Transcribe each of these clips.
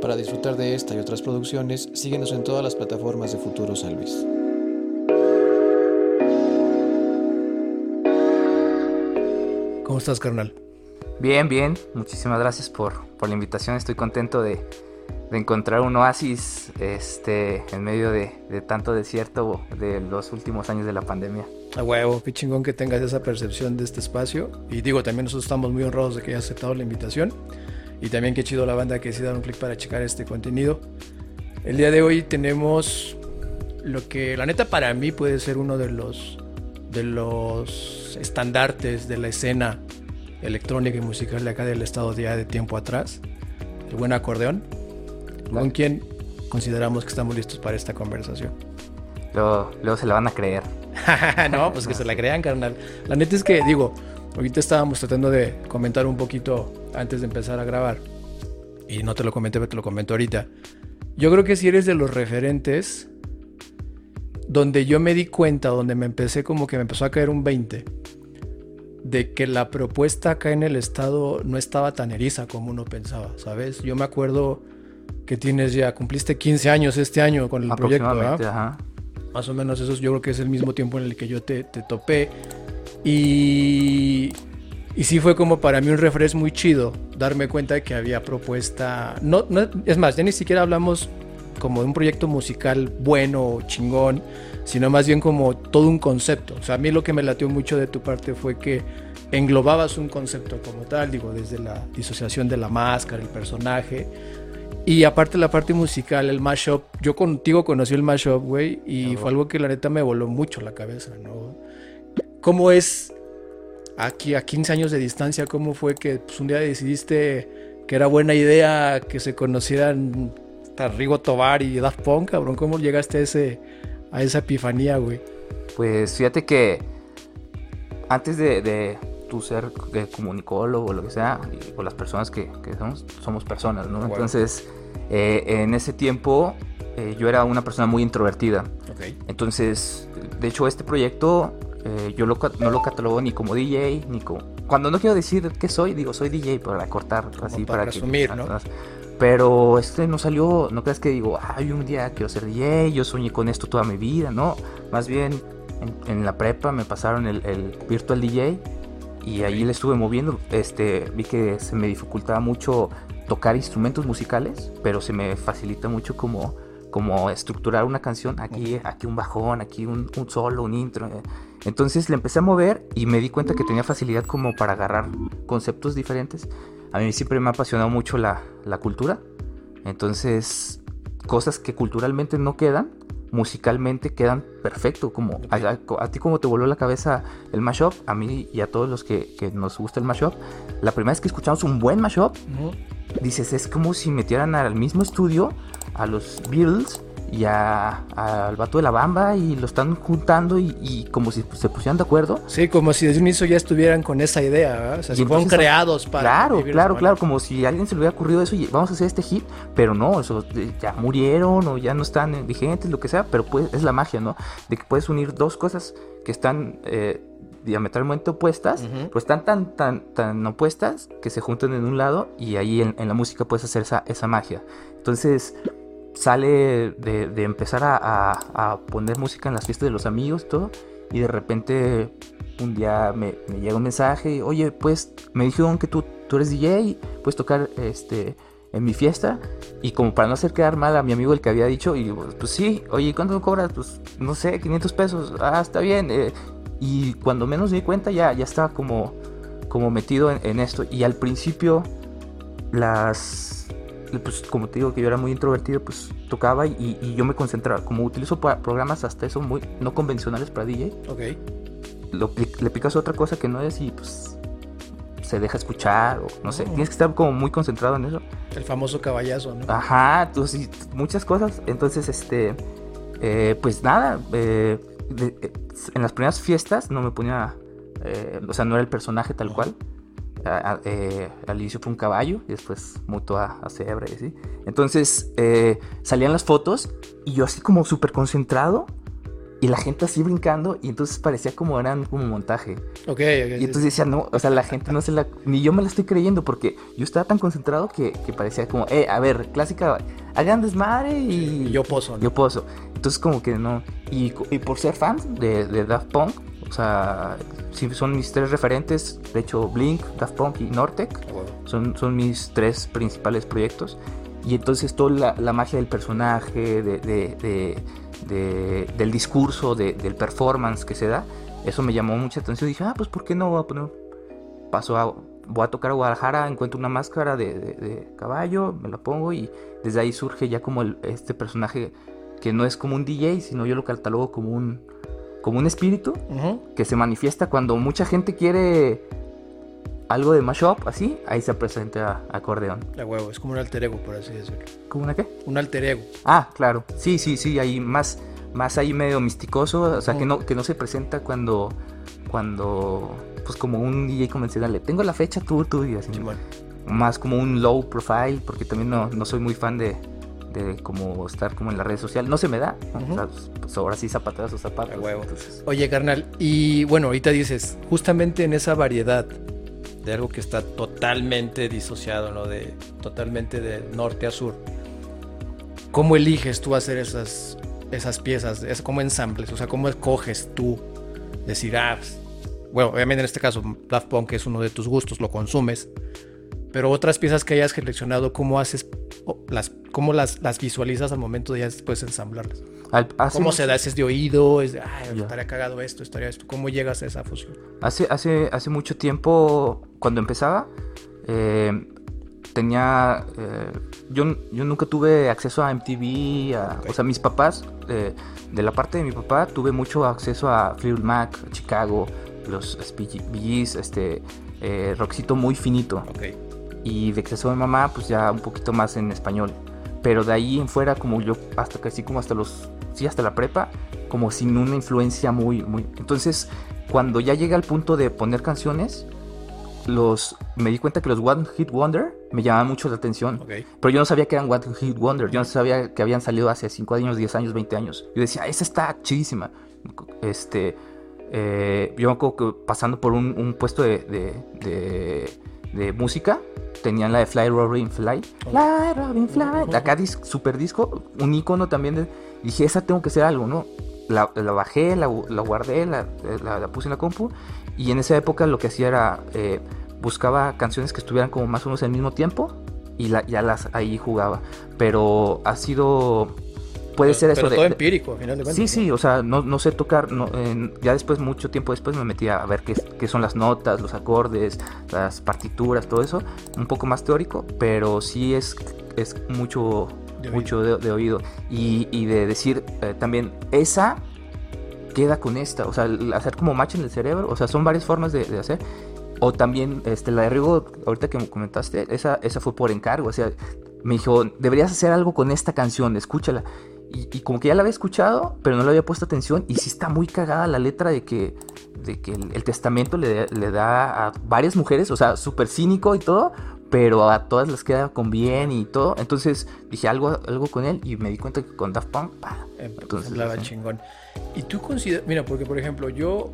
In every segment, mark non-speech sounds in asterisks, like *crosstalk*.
Para disfrutar de esta y otras producciones, síguenos en todas las plataformas de Futuro San Luis. ¿Cómo estás, carnal? Bien, bien. Muchísimas gracias por, por la invitación. Estoy contento de, de, encontrar un oasis este, en medio de, de, tanto desierto de los últimos años de la pandemia. A huevo, qué chingón que tengas esa percepción de este espacio. Y digo, también nosotros estamos muy honrados de que hayas aceptado la invitación. Y también qué chido la banda que decida dar un clic para checar este contenido. El día de hoy tenemos lo que la neta para mí puede ser uno de los de los estandartes de la escena electrónica y musical de acá del estado ya de tiempo atrás, el buen acordeón, con quien consideramos que estamos listos para esta conversación. Luego, luego se la van a creer. *laughs* no, pues que se la crean, carnal. La neta es que, digo, ahorita estábamos tratando de comentar un poquito antes de empezar a grabar, y no te lo comenté, pero te lo comento ahorita. Yo creo que si eres de los referentes donde yo me di cuenta, donde me empecé como que me empezó a caer un 20, de que la propuesta acá en el estado no estaba tan eriza como uno pensaba, ¿sabes? Yo me acuerdo que tienes ya, cumpliste 15 años este año con el proyecto, ¿verdad? Más o menos eso yo creo que es el mismo tiempo en el que yo te, te topé. Y, y sí fue como para mí un refresh muy chido darme cuenta de que había propuesta. No, no, es más, ya ni siquiera hablamos como de un proyecto musical bueno, chingón, sino más bien como todo un concepto. O sea, a mí lo que me latió mucho de tu parte fue que englobabas un concepto como tal, digo, desde la disociación de la máscara, el personaje. Y aparte la parte musical, el mashup, yo contigo conocí el mashup, güey, y fue algo que la neta me voló mucho la cabeza, ¿no? ¿Cómo es aquí a 15 años de distancia, cómo fue que pues, un día decidiste que era buena idea que se conocieran Rigo Tobar y Daft Punk, cabrón? ¿Cómo llegaste a, ese, a esa epifanía, güey? Pues fíjate que antes de, de tu ser de comunicólogo o lo que sea, o las personas que, que somos, somos personas, ¿no? Bueno. Entonces, eh, en ese tiempo eh, yo era una persona muy introvertida. Okay. Entonces, de hecho, este proyecto eh, yo lo, no lo catalogo ni como DJ, ni como... Cuando no quiero decir qué soy, digo, soy DJ para cortar, Como así para, para resumir, que... ¿no? Pero este no salió, no creas que digo, ay, un día quiero ser DJ, yo soñé con esto toda mi vida, no. Más bien, en, en la prepa me pasaron el, el, Virtual DJ y ahí le estuve moviendo. Este, vi que se me dificultaba mucho tocar instrumentos musicales, pero se me facilita mucho como, como estructurar una canción. Aquí, aquí un bajón, aquí un, un solo, un intro. Entonces le empecé a mover y me di cuenta que tenía facilidad como para agarrar conceptos diferentes. A mí siempre me ha apasionado mucho la, la cultura. Entonces, cosas que culturalmente no quedan, musicalmente quedan perfecto. Como a, a, a, ti como te voló la cabeza el mashup, a mí y a todos los que, que nos gusta el mashup, la primera vez que escuchamos un buen mashup, ¿No? dices, es como si metieran al mismo estudio a los Beatles y al vato de la bamba y lo están juntando y, y, como si se pusieran de acuerdo. Sí, como si desde un inicio ya estuvieran con esa idea, ¿verdad? O sea, si fueron creados para. Claro, claro, claro, como si a alguien se le hubiera ocurrido eso y vamos a hacer este hit, pero no, eso ya murieron o ya no están vigentes, lo que sea, pero pues es la magia, ¿no? De que puedes unir dos cosas que están. Eh, diametralmente opuestas, uh -huh. pues están tan, tan, tan opuestas que se juntan en un lado y ahí en, en la música puedes hacer esa, esa magia. Entonces, sale de, empezar a, poner música en las fiestas de los amigos todo. Y de repente un día me, llega un mensaje, oye, pues me dijeron que tú, tú eres DJ, puedes tocar este, en mi fiesta. Y como para no hacer quedar mal a mi amigo el que había dicho, y pues sí, oye, ¿cuánto cobras? Pues no sé, 500 pesos. Ah, está bien. Eh, y cuando menos me di cuenta ya, ya estaba como, como metido en esto. Y al principio las pues como te digo que yo era muy introvertido, pues tocaba y, y yo me concentraba. Como utilizo programas hasta eso muy no convencionales para DJ. Ok. Lo, le picas otra cosa que no es y pues se deja escuchar o no sé. Oh. Tienes que estar como muy concentrado en eso. El famoso caballazo, ¿no? Ajá, tú, sí, muchas cosas. Entonces, este, eh, pues nada, eh, de, eh, en las primeras fiestas no me ponía, eh, o sea, no era el personaje tal cual a, eh, al inicio fue un caballo y después mutó a, a cebra y así. Entonces eh, salían las fotos y yo así como súper concentrado y la gente así brincando y entonces parecía como eran como montaje. Ok, ok. Y entonces decía, no, o sea, la gente no se la... Ni yo me la estoy creyendo porque yo estaba tan concentrado que, que parecía como, eh, a ver, clásica, hagan desmadre y... Y yo pozo, ¿no? Yo pozo. Entonces como que no... Y, y por ser fan de, de Daft Punk, o sea, sí son mis tres referentes, de hecho Blink, Daft Punk y Nortec, son, son mis tres principales proyectos. Y entonces toda la, la magia del personaje, de, de- de- de- del discurso, de- del performance que se da, eso me llamó mucha atención. Dije, ah, pues ¿por qué no voy a poner? Paso a, voy a tocar a Guadalajara, encuentro una máscara de, caballo, me la pongo y desde ahí surge ya como el- este personaje que no es como un DJ, sino yo lo catalogo como un, como un espíritu que se manifiesta cuando mucha gente quiere algo de mashup, así, ahí se presenta acordeón. A huevo, es como un alter ego, por así decirlo. ¿Cómo una qué? Un alter ego. Ah, claro. Sí, sí, sí, ahí más, más ahí medio misticoso, o sea, que no, que no se presenta cuando, cuando, pues como un DJ convencional, le tengo la fecha tú, tú, y así. Simón. Más como un low profile, porque también no, no soy muy fan de, de como estar como en la red social. No se me da. ¿no? Ujú. O sea, pues, pues ahora sí zapateas sus zapatos. Huevo. entonces- Oye, carnal, y bueno, ahorita dices, justamente en esa variedad de algo que está totalmente disociado, ¿no? De totalmente de norte a sur. ¿Cómo eliges tú hacer esas, esas piezas? Es como ensambles, o sea, ¿cómo escoges tú decir, ah, pues, bueno, obviamente en este caso Daft Punk es uno de tus gustos, lo consumes, pero otras piezas que hayas seleccionado, ¿cómo haces, las, cómo las, las visualizas al momento de ya después ensamblarlas? Al- hace ¿Cómo se da? ¿Es de oído? ¿Es de, ay, estaría cagado esto, estaría esto? ¿Cómo llegas a esa fusión? Hace, hace, hace mucho tiempo, cuando empezaba, eh, tenía... eh, yo, yo nunca tuve acceso a MTV, a- o sea, mis papás, eh, de la parte de mi papá, tuve mucho acceso a Fleetwood Mac, Chicago, los BGs, este, eh, rockcito muy finito. Y de acceso de mamá, pues ya un poquito más en español. Pero de ahí en fuera, como yo, hasta casi como hasta los, sí, hasta la prepa, como sin una influencia muy, muy... Entonces, cuando ya llegué al punto de poner canciones, los, me di cuenta que los One Hit Wonder me llamaban mucho la atención. Ok. Pero yo no sabía que eran One Hit Wonder. Yo no sabía que habían salido hace 5 años, 10 años, 20 años. Yo decía, esa está chidísima. Este, eh, yo me acuerdo que pasando por un, un puesto de, de, de- de música, tenían la de Fly Robin Fly. Fly Robin Fly. Acá dis, super disco, un icono también. De, dije, esa tengo que hacer algo, ¿no? La, la bajé, la, la guardé, la puse en la compu. Y en esa época lo que hacía era eh, buscaba canciones que estuvieran como más o menos al mismo tiempo y la- ya las ahí jugaba. Pero ha sido. Puede Pero- ser eso pero de. todo de- empírico, al final de cuentas. Sí, sí, o sea, no, no sé tocar. no, en- ya después, mucho tiempo después, me metí a ver qué, qué son las notas, los acordes, las partituras, todo eso. Un poco más teórico, pero sí es, es mucho, De mucho de, de oído. Y, y de decir eh, también, esa queda con esta. O sea, hacer como match en el cerebro. O sea, son varias formas de, de hacer. O también, este, la de Rigo, ahorita que me comentaste, esa, esa fue por encargo. O sea, me dijo, deberías hacer algo con esta canción, escúchala. Y, y como que ya la había escuchado, pero no le había puesto atención. Y sí está muy cagada la letra de que, de que el, el testamento le, le da a varias mujeres, o sea, súper cínico y todo, pero a todas les queda con bien y todo. Entonces dije algo, algo con él y me di cuenta que con Daft Punk, pa, Eh, Entonces, hablaba chingón. Y tú consideras, mira, porque por ejemplo, yo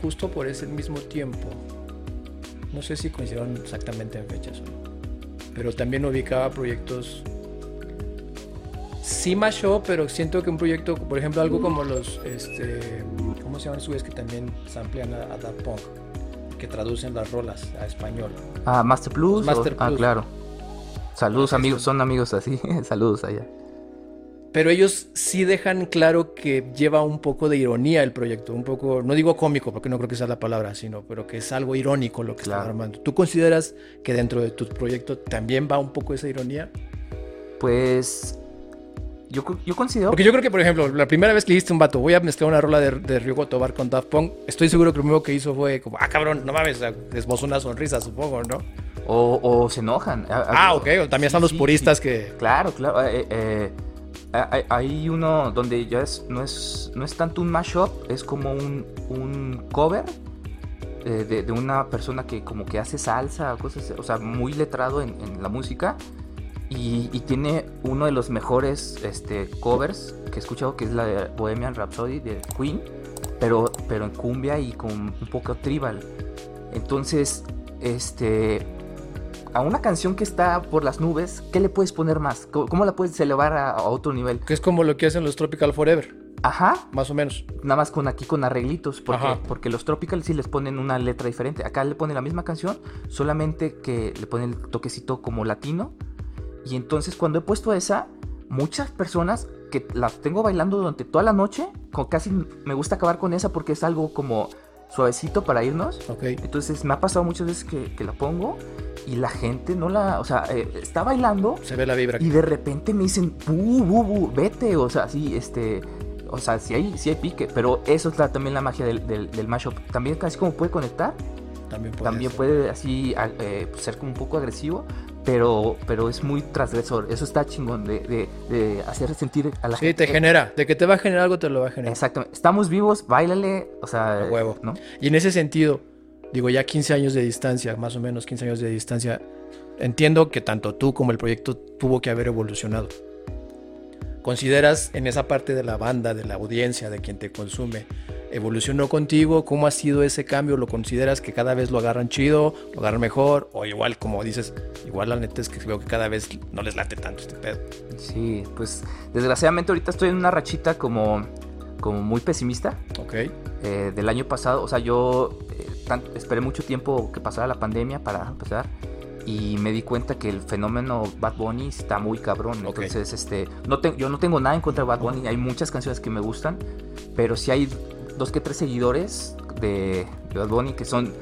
justo por ese mismo tiempo, no sé si coincidieron exactamente en fechas, pero también ubicaba proyectos sí mashup, pero siento que un proyecto, por ejemplo, algo como los, este, ¿cómo se llaman güeyes que también samplean a, a Daft Punk? Que traducen las rolas a español. Ah, Master Plus. o- Master Ah, Plus. claro. Saludos Ah, amigos, son amigos así. *laughs* Saludos allá. Pero ellos sí dejan claro que lleva un poco de ironía el proyecto, un poco, no digo cómico, porque no creo que sea la palabra, sino, pero que es algo irónico lo que Claro. están armando. ¿Tú consideras que dentro de tu proyecto también va un poco esa ironía? Pues yo, yo considero Porque yo creo que, por ejemplo, la primera vez que dijiste un vato, voy a mezclar una rola de, de Ryugo Tobar con Daft Punk, estoy seguro que lo primero que hizo fue como, ah, cabrón, no mames, esbozó una sonrisa, supongo, ¿no? o, o se enojan. Ah, ok, o también están los sí, puristas sí. que... Claro, claro. eh, eh, hay, hay uno donde ya es, no, es, no es tanto un mashup, es como un, un cover eh, de, de una persona que como que hace salsa, cosas, o sea, muy letrado en, en la música. Y, y tiene uno de los mejores este, covers que he escuchado, que es la de Bohemian Rhapsody de Queen, pero, pero en cumbia y con un poco tribal. Entonces, este, a una canción que está por las nubes, ¿qué le puedes poner más? ¿Cómo, cómo la puedes elevar a, a otro nivel? Que es como lo que hacen los Tropical Forever, Ajá, más o menos. nada más con aquí con arreglitos, porque, Ajá. porque los Tropical sí les ponen una letra diferente. Acá le ponen la misma canción, solamente que le ponen el toquecito como latino. Y entonces cuando he puesto esa, muchas personas que las tengo bailando durante toda la noche, co- casi me gusta acabar con esa porque es algo como suavecito para irnos. Ok. Entonces me ha pasado muchas veces que, que la pongo y la gente no la, o sea, eh, está bailando Se ve la vibra. y de repente me dicen, bu, bu, bu, vete, o sea, sí, este, o sea, sí hay, sí hay pique, pero eso es la- también la magia del, del, del mashup. También casi como puede conectar, También puede también puede así eh, ser como un poco agresivo, pero, pero es muy transgresor. Eso está chingón de, de, de hacer sentir a la Sí, gente. te genera. De que te va a generar algo, te lo va a generar. Exactamente. Estamos vivos, bailale, o sea, A huevo. ¿no? Y en ese sentido, digo, ya 15 años de distancia, más o menos 15 años de distancia, entiendo que tanto tú como el proyecto tuvo que haber evolucionado. ¿Consideras en esa parte de la banda, de la audiencia, de quien te consume, evolucionó contigo? ¿Cómo ha sido ese cambio? ¿Lo consideras que cada vez lo agarran chido, lo agarran mejor? O igual, como dices, igual la neta es que veo que cada vez no les late tanto este pedo. Sí, pues desgraciadamente ahorita estoy en una rachita como, como muy pesimista. ¿Ok? eh, del año pasado. O sea, yo eh, tan- esperé mucho tiempo que pasara la pandemia para empezar. Y me di cuenta que el fenómeno Bad Bunny está muy cabrón. Entonces, este, no te- yo no tengo nada en contra de Bad Bunny. Hay muchas canciones que me gustan. Pero sí hay dos que tres seguidores de, de Bad Bunny que son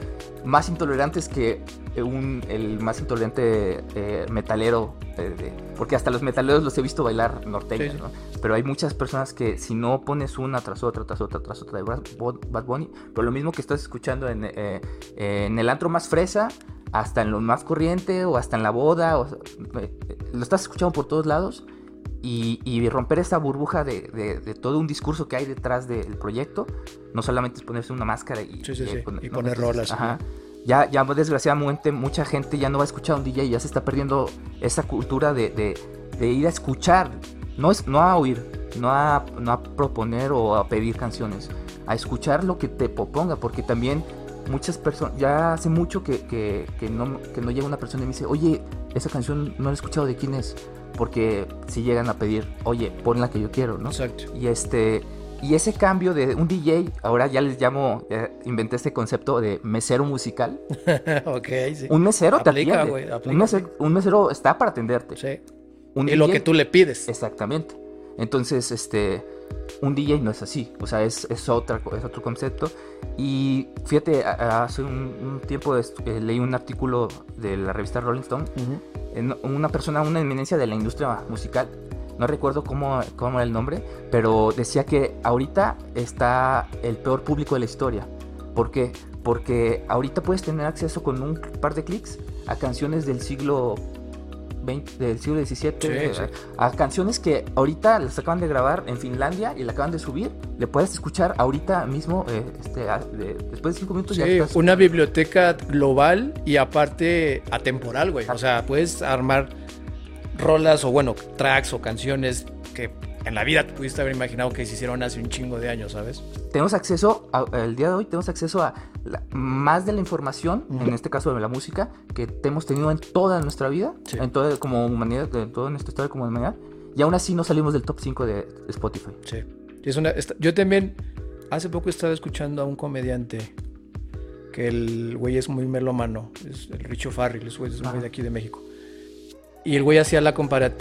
más intolerantes que un, el más intolerante eh, metalero. eh, porque hasta los metaleros los he visto bailar norteños, Sí, sí. ¿no? Pero hay muchas personas que si no pones una tras otra, tras otra, tras otra de Bad Bunny, pero lo mismo que estás escuchando en, eh, en el antro más fresa, hasta en lo más corriente o hasta en la boda, o, lo estás escuchando por todos lados y, y romper esa burbuja de, de- de todo un discurso que hay detrás del proyecto, no solamente es ponerse una máscara y, Sí, sí, sí, pon- y no, poner rolas, Ajá. Ya, ya desgraciadamente mucha gente ya no va a escuchar a un DJ, ya se está perdiendo esa cultura de, de- de ir a escuchar, no, es, no a oír, no a, no a proponer o a pedir canciones, a escuchar lo que te proponga, porque también muchas personas, ya hace mucho que, que- que no, que no llega una persona y me dice, oye, esa canción no la he escuchado de quién es, porque si llegan a pedir, oye, pon la que yo quiero, ¿no? Exacto. Y este y ese cambio de un DJ, ahora ya les llamo, ya inventé este concepto de mesero musical. *laughs* ok, sí. Un mesero te Aplica, atiende. güey, aplica, un, mesero, un mesero está para atenderte. Sí. Un Y lo que tú le pides. Exactamente. Entonces, este, un DJ no es así, o sea, es, es, otra, es otro concepto. Y fíjate, hace un, un tiempo eh, leí un artículo de la revista Rolling Stone, una persona, una eminencia de la industria musical, no recuerdo cómo, cómo era el nombre, pero decía que ahorita está el peor público de la historia. ¿Por qué? Porque ahorita puedes tener acceso con un par de clics a canciones del siglo 20, del siglo XVII, Sí, sí. a canciones que ahorita las acaban de grabar en Finlandia y la acaban de subir, le puedes escuchar ahorita mismo, eh, este, a- de- después de cinco minutos ya estás- una biblioteca global y aparte atemporal, güey. O sea, puedes armar rolas o bueno, tracks o canciones que en la vida te pudiste haber imaginado que se hicieron hace un chingo de años, ¿sabes? tenemos acceso, a- el día de hoy tenemos acceso a la- más de la información, en este caso de la música, que hemos tenido en toda nuestra vida, Sí. en toda como humanidad, en toda nuestra historia como humanidad, y aún así no salimos del top 5 de Spotify. Sí. Y es una, esta- yo también, hace poco estaba escuchando a un comediante que el güey es muy melómano, es el Richo Farrell, es, güey, es un güey Ajá. de aquí de México. Y el güey hacía la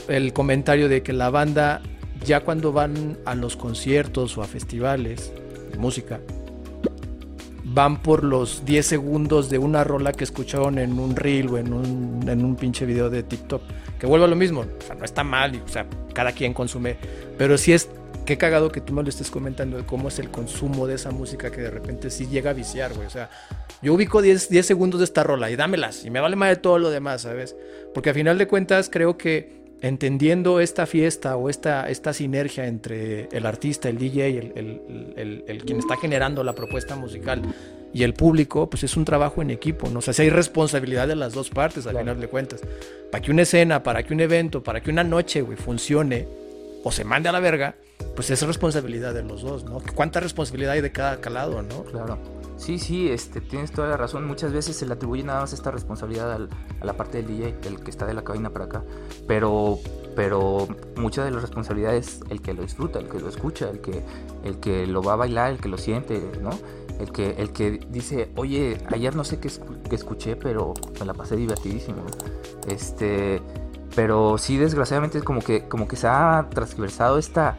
el comentario de que la banda, ya cuando van a los conciertos o a festivales de música, van por los 10 segundos de una rola que escucharon en un reel o en un, en un pinche video de TikTok. Que vuelva lo mismo, o sea, no está mal, y, o sea, cada quien consume, pero sí es, qué cagado que tú me lo estés comentando de cómo es el consumo de esa música que de repente sí llega a viciar, güey. O sea, yo ubico 10, 10 segundos de esta rola y dámelas y me vale más de todo lo demás, ¿sabes? Porque a final de cuentas creo que entendiendo esta fiesta o esta, esta sinergia entre el artista, el DJ, el, el, el, el, quien está generando la propuesta musical y el público, pues es un trabajo en equipo, ¿no? O sea, si hay responsabilidad de las dos partes, al final de cuentas. Para que una escena, para que un evento, para que una noche, güey, funcione o se mande a la verga, pues es responsabilidad de los dos, ¿no? ¿Cuánta responsabilidad hay de cada calado, no? Claro. Sí, sí, este, tienes toda la razón. Muchas veces se le atribuye nada más esta responsabilidad a la parte del DJ, del que está de la cabina para acá. Pero, pero mucha de la responsabilidad es el que lo disfruta, el que lo escucha, el que, el que lo va a bailar, el que lo siente, ¿no? El que, el que dice, oye, ayer no sé qué, escuché, pero me la pasé divertidísimo. Este, pero sí, desgraciadamente es como que, como que se ha transversado esta,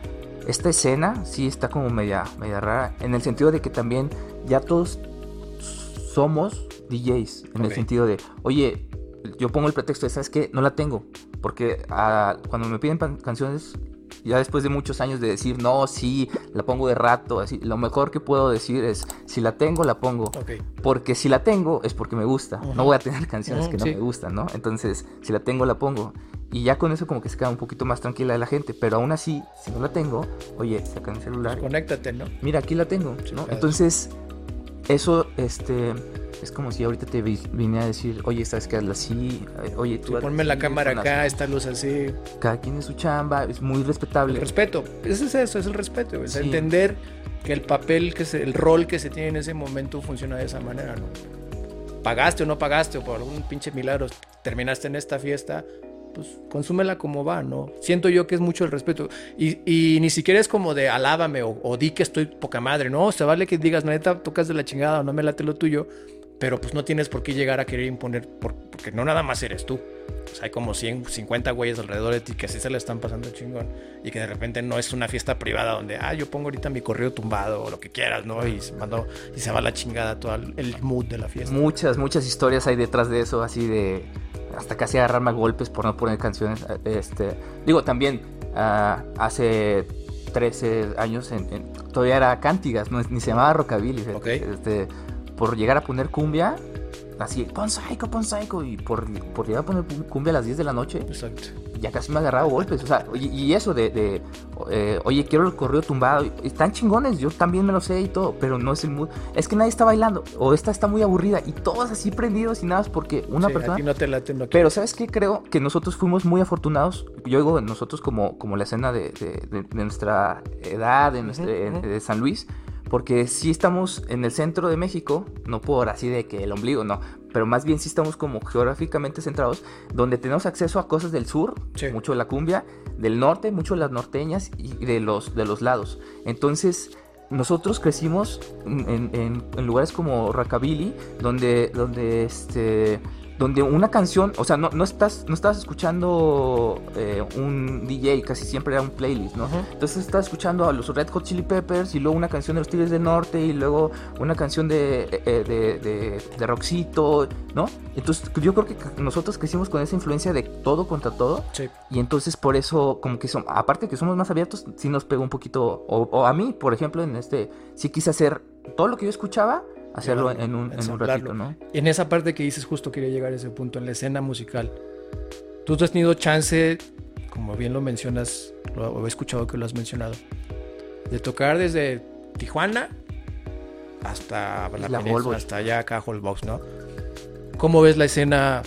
esta escena, sí está como media, media rara, en el sentido de que también ya todos somos DJs, en el sentido de, oye, yo pongo el pretexto de, ¿sabes qué? No la tengo, porque ah, cuando me piden canciones, ya después de muchos años de decir, no, sí, la pongo de rato, así, lo mejor que puedo decir es, si la tengo, la pongo. Porque si la tengo, es porque me gusta. No voy a tener canciones que no me gustan, ¿no? Entonces, si la tengo, la pongo. Y ya con eso como que se queda un poquito más tranquila de la gente. Pero aún así, si no la tengo, oye, saca mi celular. conéctate, ¿no? Mira, aquí la tengo, ¿no? Entonces, eso, este, es como si ahorita te vine a decir, oye, ¿sabes qué? Hazla así, eh, oye, tú... ponme la cámara acá, esta luz así. Cada quien es su chamba, es muy respetable. El respeto, eso es eso, es el respeto, es entender que el papel, que se, el rol que se tiene en ese momento funciona de esa manera, ¿no? Pagaste o no pagaste, o por algún pinche milagro terminaste en esta fiesta, pues consúmela como va, ¿no? Siento yo que es mucho el respeto. Y, y ni siquiera es como de alábame o, o, di que estoy poca madre, ¿no? Se vale que digas, neta, tocas de la chingada o no me late lo tuyo, pero pues no tienes por qué llegar a querer imponer, porque no nada más eres tú. O sea, hay como 100, 50 güeyes alrededor de ti que así se le están pasando chingón y que de repente no es una fiesta privada donde, ah, yo pongo ahorita mi correo tumbado o lo que quieras, ¿no? Y se, y se va la chingada todo el mood de la fiesta. Muchas, muchas historias hay detrás de eso, así de hasta casi agarrarme a golpes por no poner canciones. Este, digo, también uh, hace 13 años en, todavía era Cántigas, no, ni se llamaba Rockabilly. Este, por llegar a poner cumbia, así, pon psycho, pon psycho, y por, por llegar a poner cumbia a las 10 de la noche, Exacto. ya casi me agarraba golpes, o sea, y, eso de, de eh, oye, quiero el correo tumbado, están chingones, yo también me lo sé y todo, pero no es el mood, es que nadie está bailando, o esta está muy aburrida, y todos así prendidos y nada más porque una persona... no te late, no pero ¿sabes qué? Creo que nosotros fuimos muy afortunados, yo digo nosotros como, como la escena de, de, nuestra edad, de, nuestra, de San Luis, porque si estamos en el centro de México, no por así de que el ombligo, no, pero más bien sí estamos como geográficamente centrados, donde tenemos acceso a cosas del sur, mucho de la cumbia, del norte, mucho de las norteñas y de los, de los lados. Entonces, nosotros crecimos en, en lugares como Rockabilly, donde, donde este donde una canción, o sea, no, no estás no estás escuchando eh, un DJ, casi siempre era un playlist, ¿no? Entonces estás escuchando a los Red Hot Chili Peppers y luego una canción de los Tigres del Norte y luego una canción de, eh, de, de, de, Roxito, ¿no? Entonces yo creo que nosotros crecimos con esa influencia de todo contra todo. Sí. Y entonces por eso, como que son, aparte que somos más abiertos, sí nos pegó un poquito, o, o a mí, por ejemplo, en este, sí quise hacer todo lo que yo escuchaba hacerlo en un, en un ratito, ¿no? En esa parte que dices, justo quería llegar a ese punto, en la escena musical. Tú has tenido chance, como bien lo mencionas, lo he escuchado que lo has mencionado, de tocar desde Tijuana hasta la, la hasta allá acá Holbox, ¿no? ¿Cómo ves la escena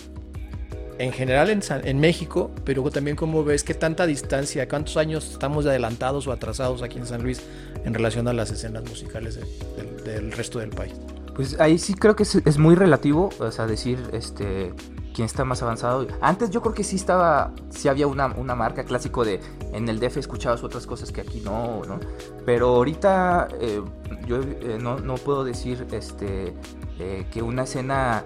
en general en, en, México, pero también cómo ves qué tanta distancia, cuántos años estamos adelantados o atrasados aquí en San Luis en relación a las escenas musicales del resto del país? Pues ahí sí creo que es, muy relativo, o sea, decir este quién está más avanzado. Antes yo creo que sí estaba, sí había una, una marca clásico de en el DF escuchabas otras cosas que aquí no, ¿no? Pero ahorita eh, yo eh, no, no, puedo decir este eh, que una escena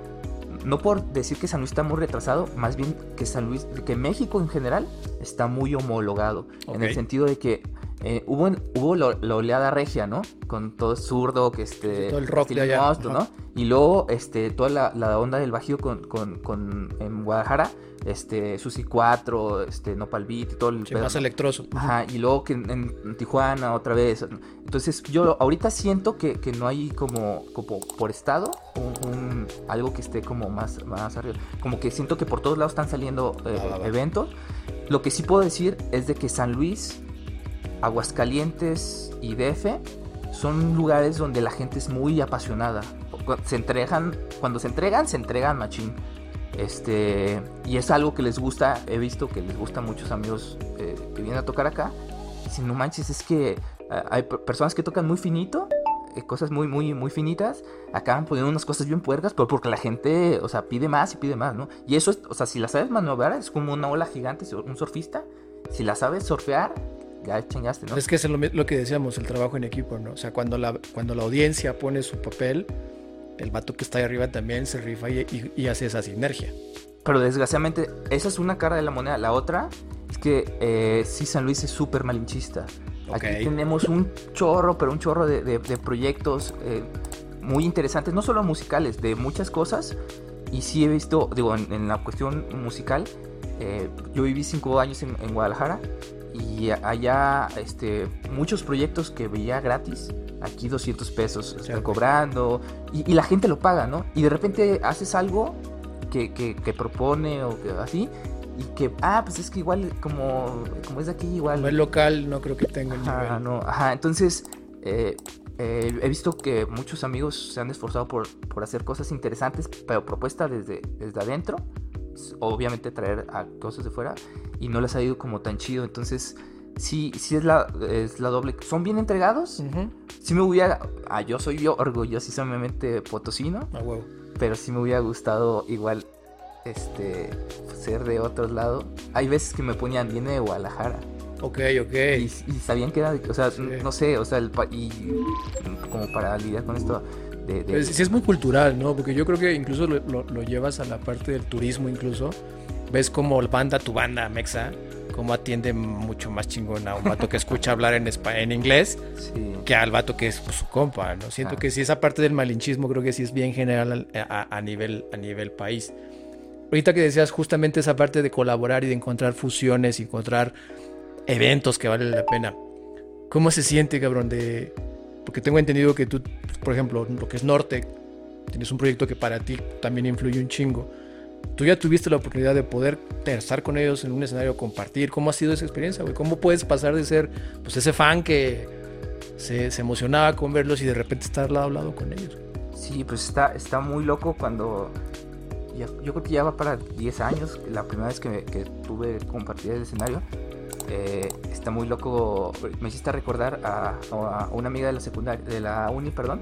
no por decir que San Luis está muy retrasado, más bien que San Luis, que México en general está muy homologado, en el sentido de que eh, hubo, hubo la oleada regia, ¿no? Con todo zurdo, que este... todo el rock de allá. ¿no? Y luego, este, toda la, la onda del bajío con, con, con, en Guadalajara, este, Susi 4, este, Nopal Beat y todo el... Sí, más electroso. Ajá, y luego que en, Tijuana otra vez. Entonces, yo ahorita siento que, que no hay como, como por estado un, algo que esté como más, más arriba. Como que siento que por todos lados están saliendo eh, eventos Lo que sí puedo decir es de que San Luis, Aguascalientes y DF son lugares donde la gente es muy apasionada. Se entregan, cuando se entregan, se entregan machín. Este, y es algo que les gusta, he visto que les gusta a muchos amigos eh, que vienen a tocar acá. Si no manches, es que eh, hay personas que tocan muy finito, eh, cosas muy, muy, muy finitas, acaban poniendo unas cosas bien puercas, pero porque la gente, o sea, pide más y pide más, ¿no? Y eso es, o sea, si la sabes maniobrar, es como una ola gigante, un surfista. Si la sabes surfear, ya chingaste, ¿no? Es que es lo, lo, que decíamos, el trabajo en equipo, ¿no? O sea, cuando la, cuando la audiencia pone su papel, el vato que está ahí arriba también se rifa y, y, hace esa sinergia. Pero desgraciadamente, esa es una cara de la moneda. La otra es que eh, sí, San Luis es súper malinchista. Okay. Aquí tenemos un chorro, pero un chorro de, de, de proyectos eh, muy interesantes, no solo musicales, de muchas cosas. Y sí he visto, digo, en, en la cuestión musical, eh, yo viví cinco años en, en Guadalajara y allá este, muchos proyectos que veía gratis, aquí 200 pesos están cobrando y, y, la gente lo paga, ¿no? Y de repente haces algo que, que, que propone o que, así y que, ah, pues es que igual como, como es de aquí, igual... Como es local, no creo que tenga el ajá, nivel. No, ajá, entonces... Eh, eh, he visto que muchos amigos se han esforzado por, por hacer cosas interesantes, pero propuestas desde, desde adentro obviamente traer a cosas de fuera y no les ha ido como tan chido. Entonces, sí, sí es la, es la doble. Son bien entregados. Uh -huh. Sí me hubiera. Ah, yo soy yo orgullosamente potosino. Ah. Pero sí me hubiera gustado igual este ser de otro lado. Hay veces que me ponían, viene de Guadalajara. Ok, ok. Y, y sabían que era, de, o sea, sí. no sé, o sea, el, y como para lidiar con esto. De, de... Sí, es muy cultural, ¿no? Porque yo creo que incluso lo, lo, lo, llevas a la parte del turismo, incluso. Ves como banda, tu banda, Mexa, cómo atiende mucho más chingón a un vato que escucha *laughs* hablar en, en inglés sí. que al vato que es pues, su compa, ¿no? Siento ah. que sí, esa parte del malinchismo creo que sí es bien general a, a, a, nivel, a nivel país. Ahorita que decías justamente esa parte de colaborar y de encontrar fusiones encontrar eventos que valen la pena. ¿Cómo se siente, cabrón? De... Porque tengo entendido que tú, por ejemplo, lo que es Norte, tienes un proyecto que para ti también influye un chingo. Tú ya tuviste la oportunidad de poder estar con ellos en un escenario, compartir. ¿Cómo ha sido esa experiencia, güey? ¿Cómo puedes pasar de ser pues, ese fan que se, se, emocionaba con verlos y de repente estar lado a lado con ellos? Sí, pues está, está muy loco cuando... Ya, yo creo que ya va para 10 años, la primera vez que, que tuve compartir el escenario. Eh, está muy loco. Me hiciste recordar a, a, una amiga de la secundaria, de la uni, perdón.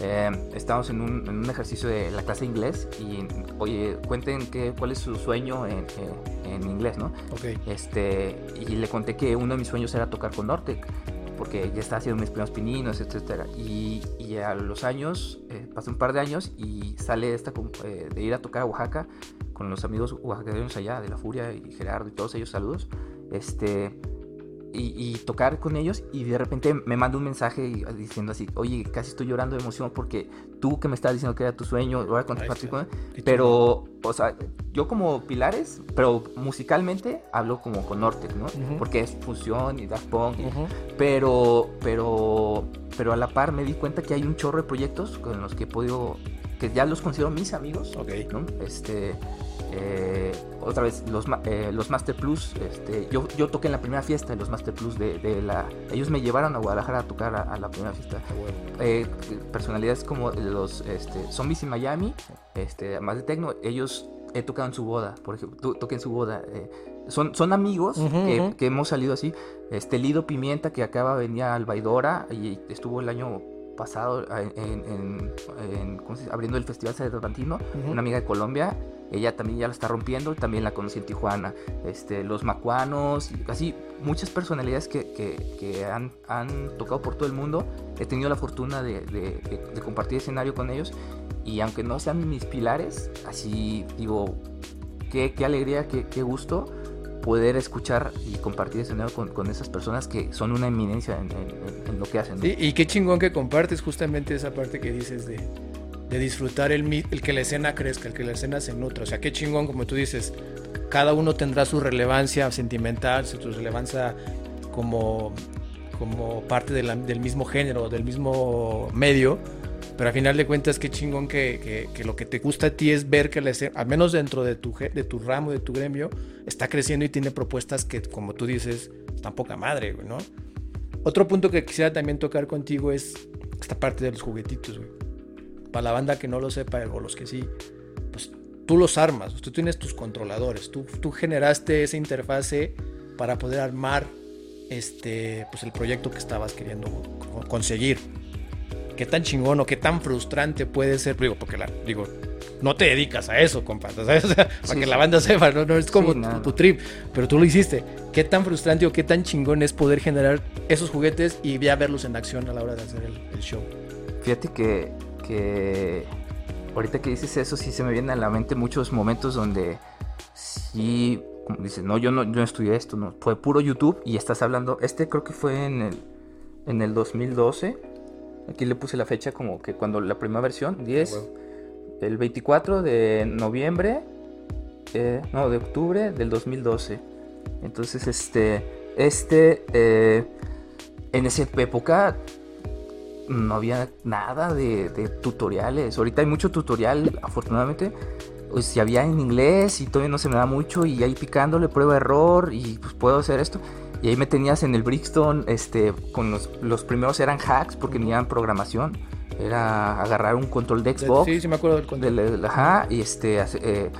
Eh, estábamos en un, en un, ejercicio de la clase de inglés y, oye, cuenten qué, cuál es su sueño en, en, en inglés, ¿no? Okay. Este, y le conté que uno de mis sueños era tocar con Nortec, porque ya estaba haciendo mis primeros pininos, etcétera. Y, y a los años, eh, pasé un par de años y sale esta eh, de ir a tocar a Oaxaca con los amigos oaxaqueños allá, de La Furia y Gerardo y todos ellos, saludos este y, y, tocar con ellos y de repente me manda un mensaje diciendo así, oye, casi estoy llorando de emoción porque tú que me estás diciendo que era tu sueño, voy a compartir con él, pero, o sea, yo como Pilares, pero musicalmente hablo como con Nortec, ¿no? Uh -huh. Porque es fusión y Daft Punk, y, uh -huh. pero, pero, pero a la par me di cuenta que hay un chorro de proyectos con los que he podido, que ya los considero mis amigos, okay. ¿no? Este eh, otra vez los, eh, los Master Plus este, yo, yo toqué en la primera fiesta de los Master Plus de, de la ellos me llevaron a Guadalajara a tocar a, a la primera fiesta ah, eh, personalidades como los este, Zombies in Miami este, más de techno ellos he tocado en su boda por ejemplo toqué en su boda eh, son, son amigos uh -huh, que, uh -huh. que, hemos salido así este Lido Pimienta que acaba venía al Baidora y estuvo el año pasado en, en, en abriendo el Festival Cervantino, uh -huh. una amiga de Colombia, ella también ya la está rompiendo, también la conocí en Tijuana, este, los macuanos, así muchas personalidades que, que, que han, han, tocado por todo el mundo, he tenido la fortuna de, de, compartir escenario con ellos y aunque no sean mis pilares, así digo, qué, qué alegría, qué, qué gusto poder escuchar y compartir escenario con, con, esas personas que son una eminencia en, en, en lo que hacen. y qué chingón que compartes justamente esa parte que dices de, de disfrutar el, el, que la escena crezca, el que la escena se nutra. O sea, qué chingón, como tú dices, cada uno tendrá su relevancia sentimental, su relevancia como, como parte del mismo género, del mismo medio, Pero al final de cuentas, qué chingón que, que, que lo que te gusta a ti es ver que la escena, al menos dentro de tu, de tu ramo, de tu gremio, está creciendo y tiene propuestas que, como tú dices, están poca madre, güey, ¿no? Otro punto que quisiera también tocar contigo es esta parte de los juguetitos, güey. Para la banda que no lo sepa, o los que sí, pues tú los armas, tú tienes tus controladores, tú, tú generaste esa interfase para poder armar este, pues el proyecto que estabas queriendo conseguir. Qué tan chingón o qué tan frustrante puede ser, digo, porque la, digo, no te dedicas a eso, compa, ¿sabes? *laughs* O sea, para que la banda sepa, ¿no? no es como tu, tu, trip, pero tú lo hiciste. Qué tan frustrante o qué tan chingón es poder generar esos juguetes y ya verlos en acción a la hora de hacer el, el show. Fíjate que, que ahorita que dices eso, sí se me vienen a la mente muchos momentos donde sí como dices, no, yo no, yo no estudié esto, no, fue puro YouTube y estás hablando, este creo que fue en el, en el 2012, aquí le puse la fecha como que cuando la primera versión, 10, bueno. el 24 de noviembre, eh, no, de octubre del 2012. Entonces, este, este, eh, en esa época no había nada de, de tutoriales, ahorita hay mucho tutorial, afortunadamente, pues si había en inglés y todavía no se me da mucho y ahí picándole prueba error y pues puedo hacer esto. Y ahí me tenías en el Brixton, este, con los, los primeros eran hacks porque tenían programación. Era agarrar un control de Xbox. Sí, sí me acuerdo del control. Del, ajá, y este, eh,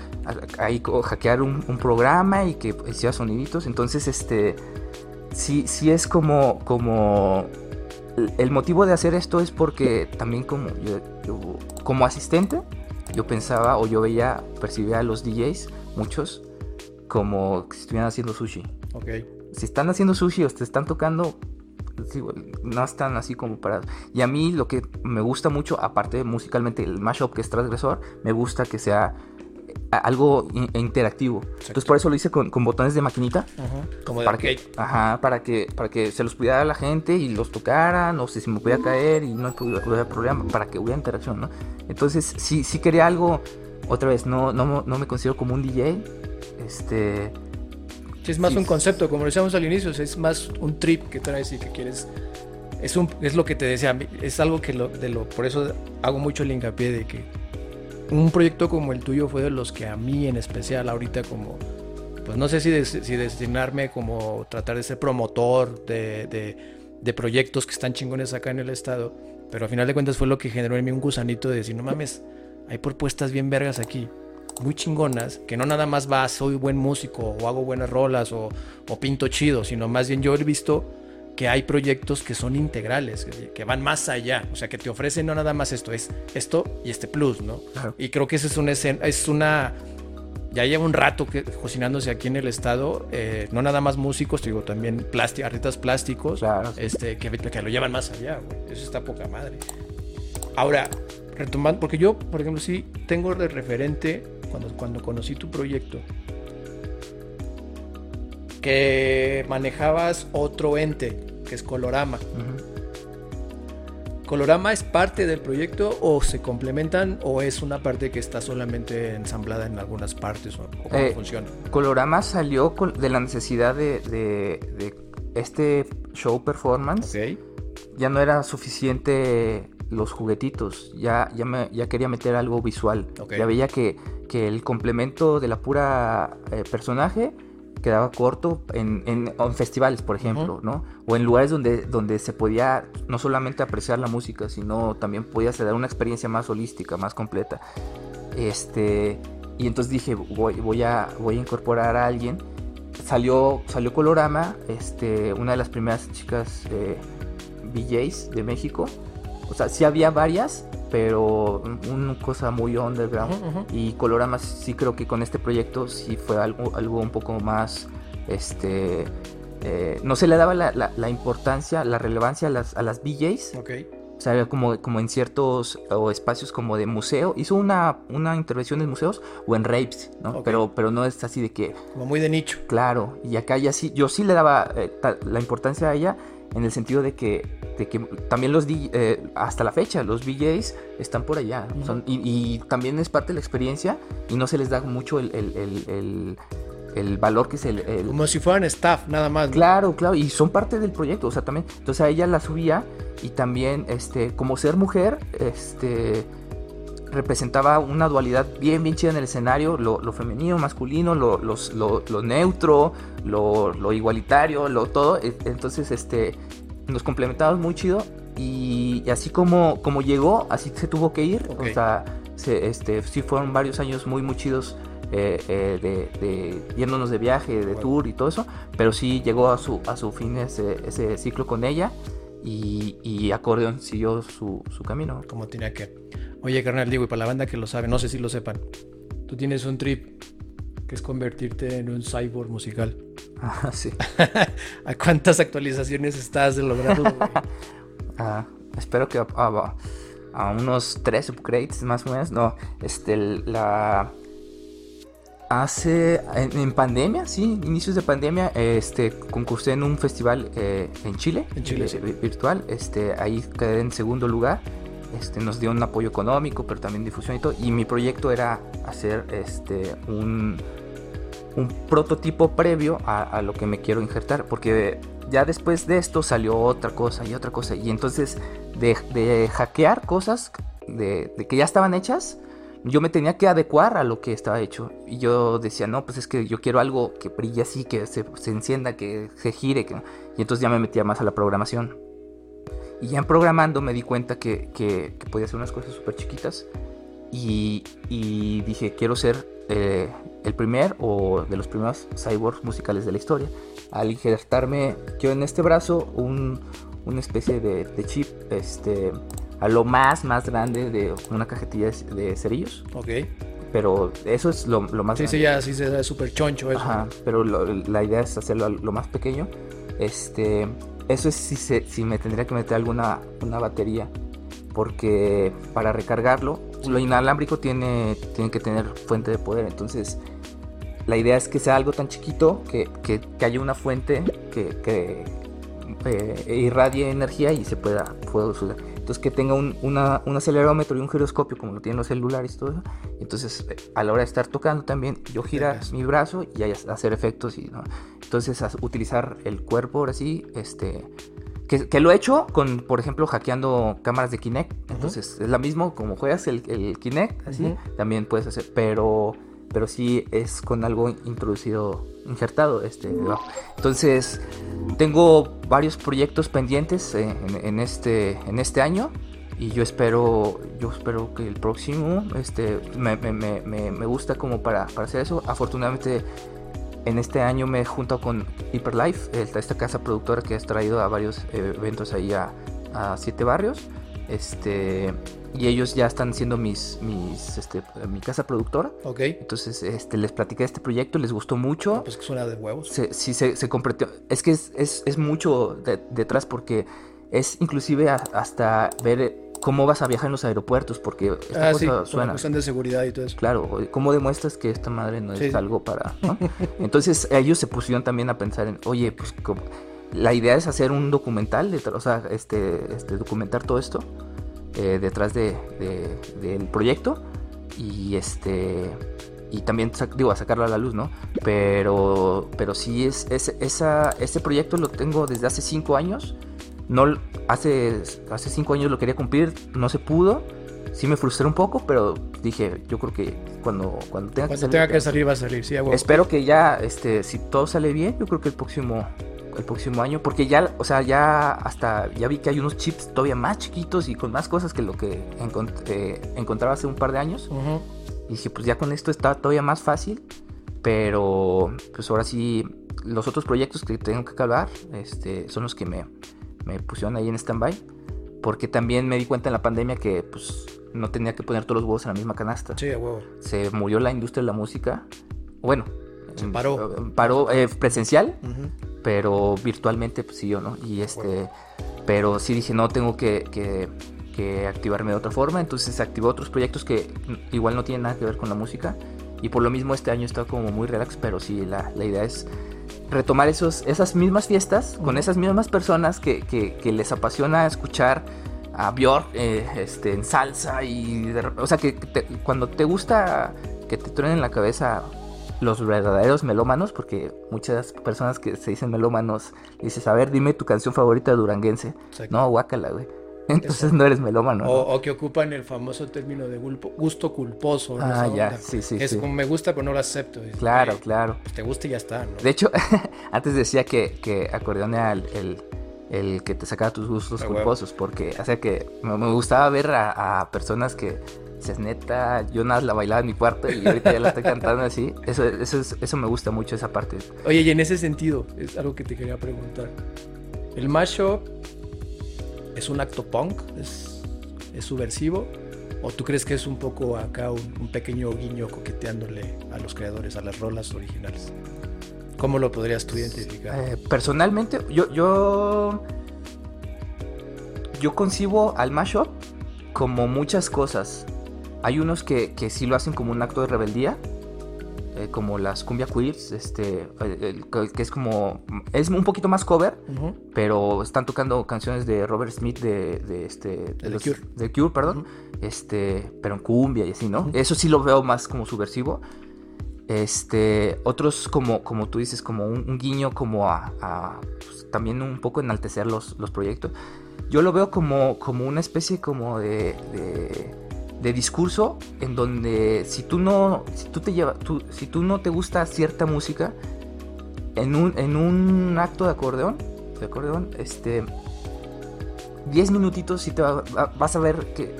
ahí hackear un, un, programa y que hacía soniditos. Entonces, este, sí, sí es como, como, el motivo de hacer esto es porque también como, yo, yo como asistente, yo pensaba o yo veía, percibía a los DJs, muchos, como si estuvieran haciendo sushi. Ok. Si están haciendo sushi o te están tocando, no están así como parados. Y a mí lo que me gusta mucho, aparte musicalmente el mashup que es transgresor, me gusta que sea algo interactivo. Exacto. Entonces por eso lo hice con, con botones de maquinita. Ajá, como de para que, ajá, para que para que se los pudiera la gente y los tocaran, no sé si me podía caer y no hubiera problema, para que hubiera interacción, ¿no? Entonces sí, sí quería algo, otra vez, no, no, no me considero como un DJ, este... Sí, es más sí, un concepto, como decíamos al inicio, es más un trip que traes y que quieres... Es, un, es lo que te decía, es algo que lo, de lo, por eso hago mucho el hincapié de que un proyecto como el tuyo fue de los que a mí en especial ahorita como, pues no sé si, de, si destinarme como tratar de ser promotor de, de, proyectos que están chingones acá en el estado, pero al final de cuentas fue lo que generó en mí un gusanito de decir, no mames, hay propuestas bien vergas aquí, muy chingonas, que no nada más va, soy buen músico o hago buenas rolas o pinto chido, sino más bien yo he visto que hay proyectos que son integrales, que, van más allá, o sea, que te ofrecen no nada más esto, es esto y este plus, ¿no? Claro. Y creo que esa es una escena, es una, ya lleva un rato que, cocinándose aquí en el estado, eh, no nada más músicos, digo, también plástico, artistas plásticos, claro. este, que, que, lo llevan más allá, güey. eso está poca madre. Ahora, retomando, porque yo, por ejemplo, sí tengo de referente, cuando, cuando conocí tu proyecto, que manejabas otro ente, que es Colorama. Uh -huh. ¿Colorama es parte del proyecto o se complementan o es una parte que está solamente ensamblada en algunas partes o, cómo eh, funciona? Colorama salió de la necesidad de, de, de este show performance. Okay. Ya no era suficiente los juguetitos, ya, ya, me, ya quería meter algo visual. Okay. Ya veía que, que, el complemento de la pura eh, personaje quedaba corto en, en, en, festivales, por ejemplo, uh -huh. ¿no? O en lugares donde, donde se podía no solamente apreciar la música, sino también podía dar una experiencia más holística, más completa. Este, y entonces dije, voy, voy, a, voy a incorporar a alguien. Salió, salió Colorama, este, una de las primeras chicas eh, DJs de México. O sea, sí había varias, pero una cosa muy underground. Uh -huh. Y Colorama sí creo que con este proyecto sí fue algo, algo un poco más, este, eh, no se le daba la, la, la, importancia, la relevancia a las, a las DJs. Okay. O sea, como, como en ciertos o espacios como de museo. Hizo una, una intervención en museos o en rapes, ¿no? Okay. Pero, pero no es así de que... Como muy de nicho. Claro, y acá ya sí, yo sí le daba eh, la importancia a ella en el sentido de que, de que también los eh, hasta la fecha los DJs están por allá uh -huh. Son, y, y, también es parte de la experiencia y no se les da mucho el, el, el, el valor que es el, el- Como si fueran staff, nada más. ¿no? Claro, claro, y son parte del proyecto, o sea, también, entonces a ella la subía y también, este, como ser mujer, este, representaba una dualidad bien, bien chida en el escenario, lo, lo femenino, masculino, lo, los- lo- lo neutro, lo, lo igualitario, lo todo, e- entonces, este, nos complementábamos muy chido y, y así como, como llegó, así se tuvo que ir, Ok. o sea, se, este, sí fueron varios años muy, muy chidos. eh, eh, de, de yéndonos de viaje, de Bueno. tour y todo eso, pero sí llegó a su, a su fin ese, ese ciclo con ella y, y Acordeón siguió su, su camino. Como tenía que. Oye, carnal, digo, y para la banda que lo sabe, no sé si lo sepan. Tú tienes un trip que es convertirte en un cyborg musical. *laughs* Ah, sí. *laughs* ¿A cuántas actualizaciones estás de lograrlo? *laughs* Ah, espero que a, a- a unos tres upgrades más o menos. No, este, la... Hace, en, en pandemia, sí, inicios de pandemia, este, concursé en un festival eh, en Chile, En Chile, eh, sí. virtual, este, ahí quedé en segundo lugar, este, nos dio un apoyo económico, pero también difusión y todo, y mi proyecto era hacer, este, un, un prototipo previo a, lo que me quiero injertar, porque ya después de esto salió otra cosa y otra cosa, y entonces de, hackear cosas de, de que ya estaban hechas, yo me tenía que adecuar a lo que estaba hecho. Y yo decía, no, pues es que yo quiero algo que brille así, que se, se encienda, que se gire. Que... Y entonces ya me metía más a la programación. Y ya en programando me di cuenta que, que, que podía hacer unas cosas súper chiquitas. Y, y dije, quiero ser eh, el primer o de los primeros cyborgs musicales de la historia. Al injertarme yo en este brazo un, una especie de, de chip este, a lo más, más grande de una cajetilla de, cerillos. ok. Pero eso es lo, lo más Sí, grande. sí, ya, sí se da súper choncho eso. Ajá, pero lo- la idea es hacerlo lo más pequeño. Este, eso es si, se, si me tendría que meter alguna una batería. Porque para recargarlo, lo inalámbrico tiene, tiene que tener fuente de poder. Entonces, la idea es que sea algo tan chiquito que, que, que haya una fuente que, que eh, irradie energía y se pueda, pueda usar. Entonces, que tenga un, una- un acelerómetro y un giroscopio como lo tienen los celulares y todo eso. Entonces, a la hora de estar tocando también, yo girar mi brazo y hacer efectos. y ¿no? Entonces, utilizar el cuerpo ahora sí, este. Que, que lo he hecho con, por ejemplo, hackeando cámaras de Kinect. Entonces, es lo mismo, como juegas el, el Kinect, así, también puedes hacer. Pero, pero sí es con algo introducido, injertado, este. Entonces, tengo varios proyectos pendientes eh, en, en este, en este año. Y yo espero, yo espero que el próximo, este, me, me- me- me- me gusta como para, para hacer eso. Afortunadamente, en este año me he juntado con Hyperlife, esta, esta casa productora que has traído a varios eh, eventos ahí a, a siete barrios. Este, y ellos ya están siendo mis, mis, este, mi casa productora. Ok. Entonces, este, les platiqué de este proyecto, les gustó mucho. Pues que suena de huevos. Se, sí, se, se. Es que es, es, es mucho de- detrás porque es inclusive a- hasta ver eh, cómo vas a viajar en los aeropuertos porque esta Ah, cosa sí, suena. cuestión de seguridad y todo eso. Claro, ¿cómo demuestras que esta madre no es algo para... *laughs* ¿no? Entonces ellos se pusieron también a pensar en, oye, pues la idea es hacer un documental, o sea, este, este, documentar todo esto eh, detrás de, de- del proyecto y este y también digo a sacarlo a la luz, ¿no? Pero pero sí es, es esa este proyecto lo tengo desde hace cinco años. No hace hace cinco años lo quería cumplir, no se pudo. Sí me frustré un poco, pero dije, yo creo que cuando cuando tenga que salir, tenga que salir, va a salir. Sí. Espero que ya, este, si todo sale bien, yo creo que el próximo, el próximo año, porque ya, o sea, ya hasta, ya vi que hay unos chips todavía más chiquitos y con más cosas que lo que encont- eh, encontraba hace un par de años. Ujú. Y dije, pues ya con esto está todavía más fácil, pero pues ahora sí, los otros proyectos que tengo que acabar, este, son los que me, me pusieron ahí en stand-by, porque también me di cuenta en la pandemia que, pues, no tenía que poner todos los huevos en la misma canasta Sí, a huevo. se murió la industria de la música. Bueno, Se em, paró. eh, Paró eh, presencial, pero virtualmente pues siguió, ¿no? Y este, pero sí dije, no, tengo que, que- que activarme de otra forma. Entonces activé otros proyectos que mm, igual no tienen nada que ver con la música. Y por lo mismo este año está como muy relax, pero sí, la, la idea es retomar esos, esas mismas fiestas con esas mismas personas que, que- que les apasiona escuchar a Björk eh, este, en salsa y de o sea que te- cuando te gusta que te truenen la cabeza los verdaderos melómanos, porque muchas personas que se dicen melómanos dices, a ver, dime tu canción favorita duranguense. Exacto. No, guácala, güey. *laughs* Entonces no eres melómano. ¿no? O, o que ocupan el famoso término de gulpo- gusto culposo. ¿no? Ah, ya, onda. sí, sí, Es sí. como me gusta, pero no lo acepto. Es, Claro, claro. pues te gusta y ya está, ¿no? De hecho, *laughs* antes decía que, que acordeón era el, el- el que te sacaba tus gustos Ah, culposos, porque, o sea, que me, me gustaba ver a, a personas que, dices, neta, yo nada la bailaba en mi cuarto y ahorita ya la estoy cantando así. Eso, eso, es- eso me gusta mucho, esa parte. Oye, y en ese sentido, es algo que te quería preguntar. ¿El mashup es un acto punk? ¿Es, es subversivo? ¿O tú crees que es un poco acá un, un pequeño guiño coqueteándole a los creadores, a las rolas originales? ¿Cómo lo podrías tú identificar? Eh, personalmente, yo, yo, yo concibo al mashup como muchas cosas. Hay unos que, que sí lo hacen como un acto de rebeldía, eh, como las cumbia queers, este, el- el- que es como, es un poquito más cover, Ujú. pero están tocando canciones de Robert Smith de, de este, de The los- Cure. de Cure, perdón, este, pero en cumbia y así, ¿no? Eso sí lo veo más como subversivo. Este, otros como, como tú dices, como un, un guiño como a, a, pues, también un poco enaltecer los, los proyectos. Yo lo veo como, como una especie como de, de, de discurso en donde si tú no, si tú te lleva, tú- si tú no te gusta cierta música, en un, en un acto de acordeón, de acordeón, este, 10 minutitos y te va- va- vas a ver que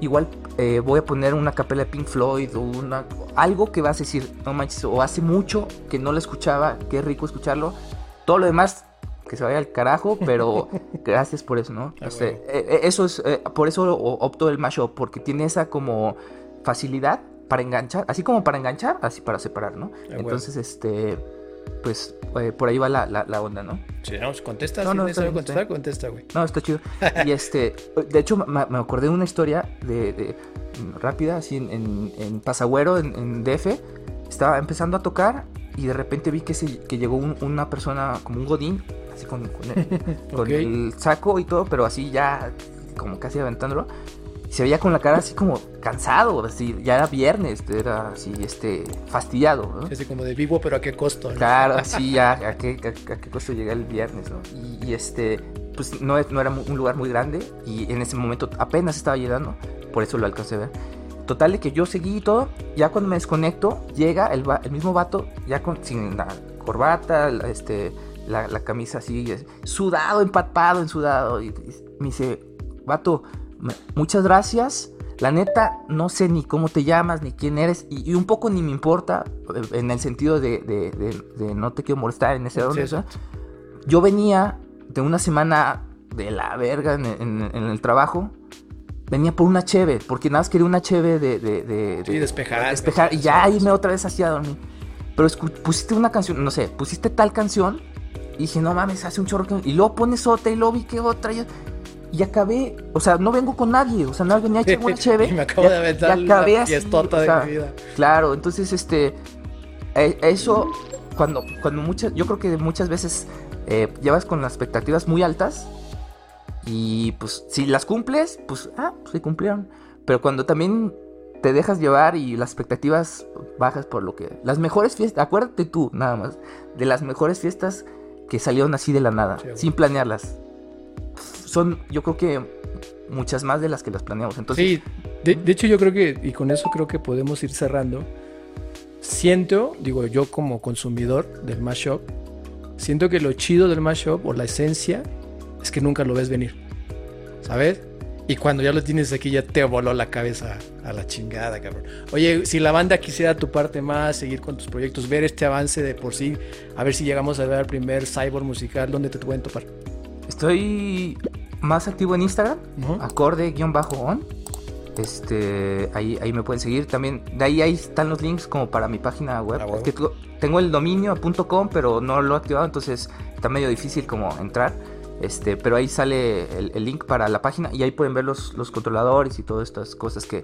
igual eh, voy a poner una capela de Pink Floyd o una, algo que vas a decir, no manches, o hace mucho que no lo escuchaba, qué rico escucharlo. Todo lo demás, que se vaya al carajo, pero *laughs* gracias por eso, ¿no? Ah, O sea, huevo. eh, eh, eso es, eh, por eso opto el mashup, porque tiene esa como facilidad para enganchar, así como para enganchar, así para separar, ¿no? Ah. Entonces, este, pues eh, por ahí va la, la- la onda, ¿no? Sí, no, pues contesta. No, si no, bien, contestar, contesta, güey. No, está chido. *laughs* Y este, de hecho, me, me acordé de una historia de, de- rápida, así en, en, en Pasagüero, en, en DF. Estaba empezando a tocar y de repente vi que, se, que llegó un- una persona, como un godín, así con, con el, *laughs* con Ok. el saco y todo, pero así ya, como casi aventándolo. Se veía con la cara así como cansado, así, ya era viernes, era así, este, fastidiado, ¿no? Así como de vivo, pero a qué costo. ¿no? Claro, *laughs* sí, ya, a qué, a, a qué costo llegué el viernes, ¿no? Y, y, este, pues no, no era un lugar muy grande y en ese momento apenas estaba llegando, por eso lo alcancé a ver. Total de que yo seguí y todo, ya cuando me desconecto, llega el, va- el mismo vato, ya con, sin la corbata, este, la, la camisa así, sudado, empapado en sudado, y, y me dice, vato, muchas gracias. La neta, no sé ni cómo te llamas, ni quién eres, y, y un poco ni me importa, en el sentido de, de- de- de no te quiero molestar en ese Sí, orden. exacto. Yo venía de una semana de la verga en, en- en el trabajo. Venía por una cheve, porque nada más quería una cheve de... Sí, de- despejar, despejar y ya sí. irme otra vez hacia a dormir. Pero pusiste una canción, no sé, pusiste tal canción y dije, no mames, hace un chorro que... Y luego pones otra y luego vi que otra. Y, acabé, o sea, no vengo con nadie, o sea, nada, venía a echar una *laughs* cheve. Y me acabo de aventar y acabé la así, de mi vida. Claro, entonces este eh, eso cuando cuando muchas yo creo que muchas veces eh, llevas con las expectativas muy altas y pues si las cumples, pues ah, pues se cumplieron. Pero cuando también te dejas llevar y las expectativas bajas por lo que las mejores fiestas, acuérdate tú nada más de las mejores fiestas que salieron así de la nada, Sí, sin planearlas. Son yo creo que muchas más de las que las planeamos. Entonces, Sí, de, de hecho yo creo que, y con eso creo que podemos ir cerrando, siento, digo yo como consumidor del mashup, siento que lo chido del mashup o la esencia es que nunca lo ves venir, ¿sabes? Y cuando ya lo tienes aquí ya te voló la cabeza a la chingada, cabrón. Oye, si la banda quisiera tu parte más, seguir con tus proyectos, ver este avance de por sí, a ver si llegamos a ver el primer cyborg musical, ¿dónde te pueden topar? estoy más activo en Instagram. Ujú. acorde-on. Este, ahí, ahí me pueden seguir también. De ahí, ahí están los links como para mi página web. Ah, que tengo el dominio .com, pero no lo he activado, entonces está medio difícil como entrar. Este, pero ahí sale el, el link para la página y ahí pueden ver los, los controladores y todas estas cosas que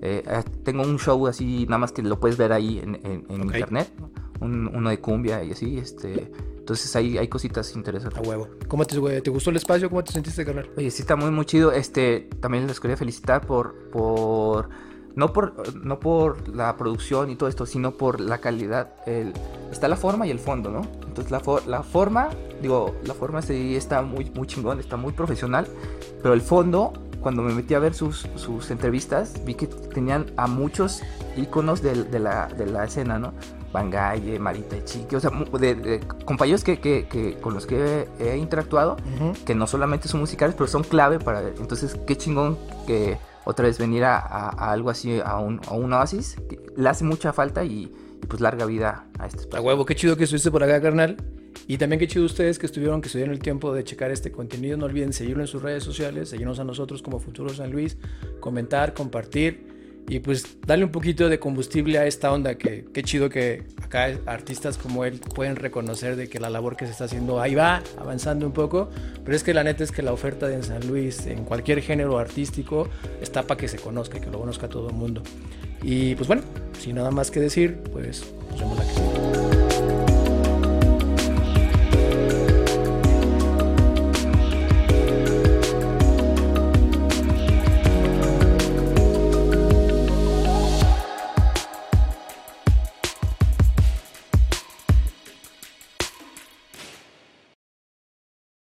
eh, eh, tengo un show así, nada más que lo puedes ver ahí en, en- en Ok. internet. Un- uno de cumbia y así, este, entonces ahí hay cositas interesantes. A huevo. ¿Cómo te, te gustó el espacio? ¿Cómo te sentiste, carnal? Oye, sí está muy muy chido. Este, también les quería felicitar por por no por, no por la producción y todo esto, sino por la calidad. El, está la forma y el fondo, ¿no? Entonces la, la forma, digo, la forma sí está muy, muy chingón, está muy profesional, pero el fondo, cuando me metí a ver sus, sus entrevistas, vi que tenían a muchos íconos de, de, la, de la escena, ¿no? Bangaye, Marita Chiqui, o sea, de, compañeros que, que, que, con los que he interactuado, que no solamente son musicales, pero son clave para... Entonces, qué chingón que otra vez venir a, algo así, a un, oasis, que le hace mucha falta y, pues larga vida a este espacio. A huevo, qué chido que estuviste por acá, carnal. Y también qué chido ustedes que estuvieron, que estuvieron el tiempo de checar este contenido. No olviden seguirlo en sus redes sociales, seguirnos a nosotros como Futuro San Luis, comentar, compartir y pues darle un poquito de combustible a esta onda que qué chido que acá artistas como él pueden reconocer de que la labor que se está haciendo ahí va avanzando un poco, pero es que la neta es que la oferta de San Luis en cualquier género artístico está para que se conozca que lo conozca todo el mundo. Y pues bueno, sin nada más que decir, pues nos vemos la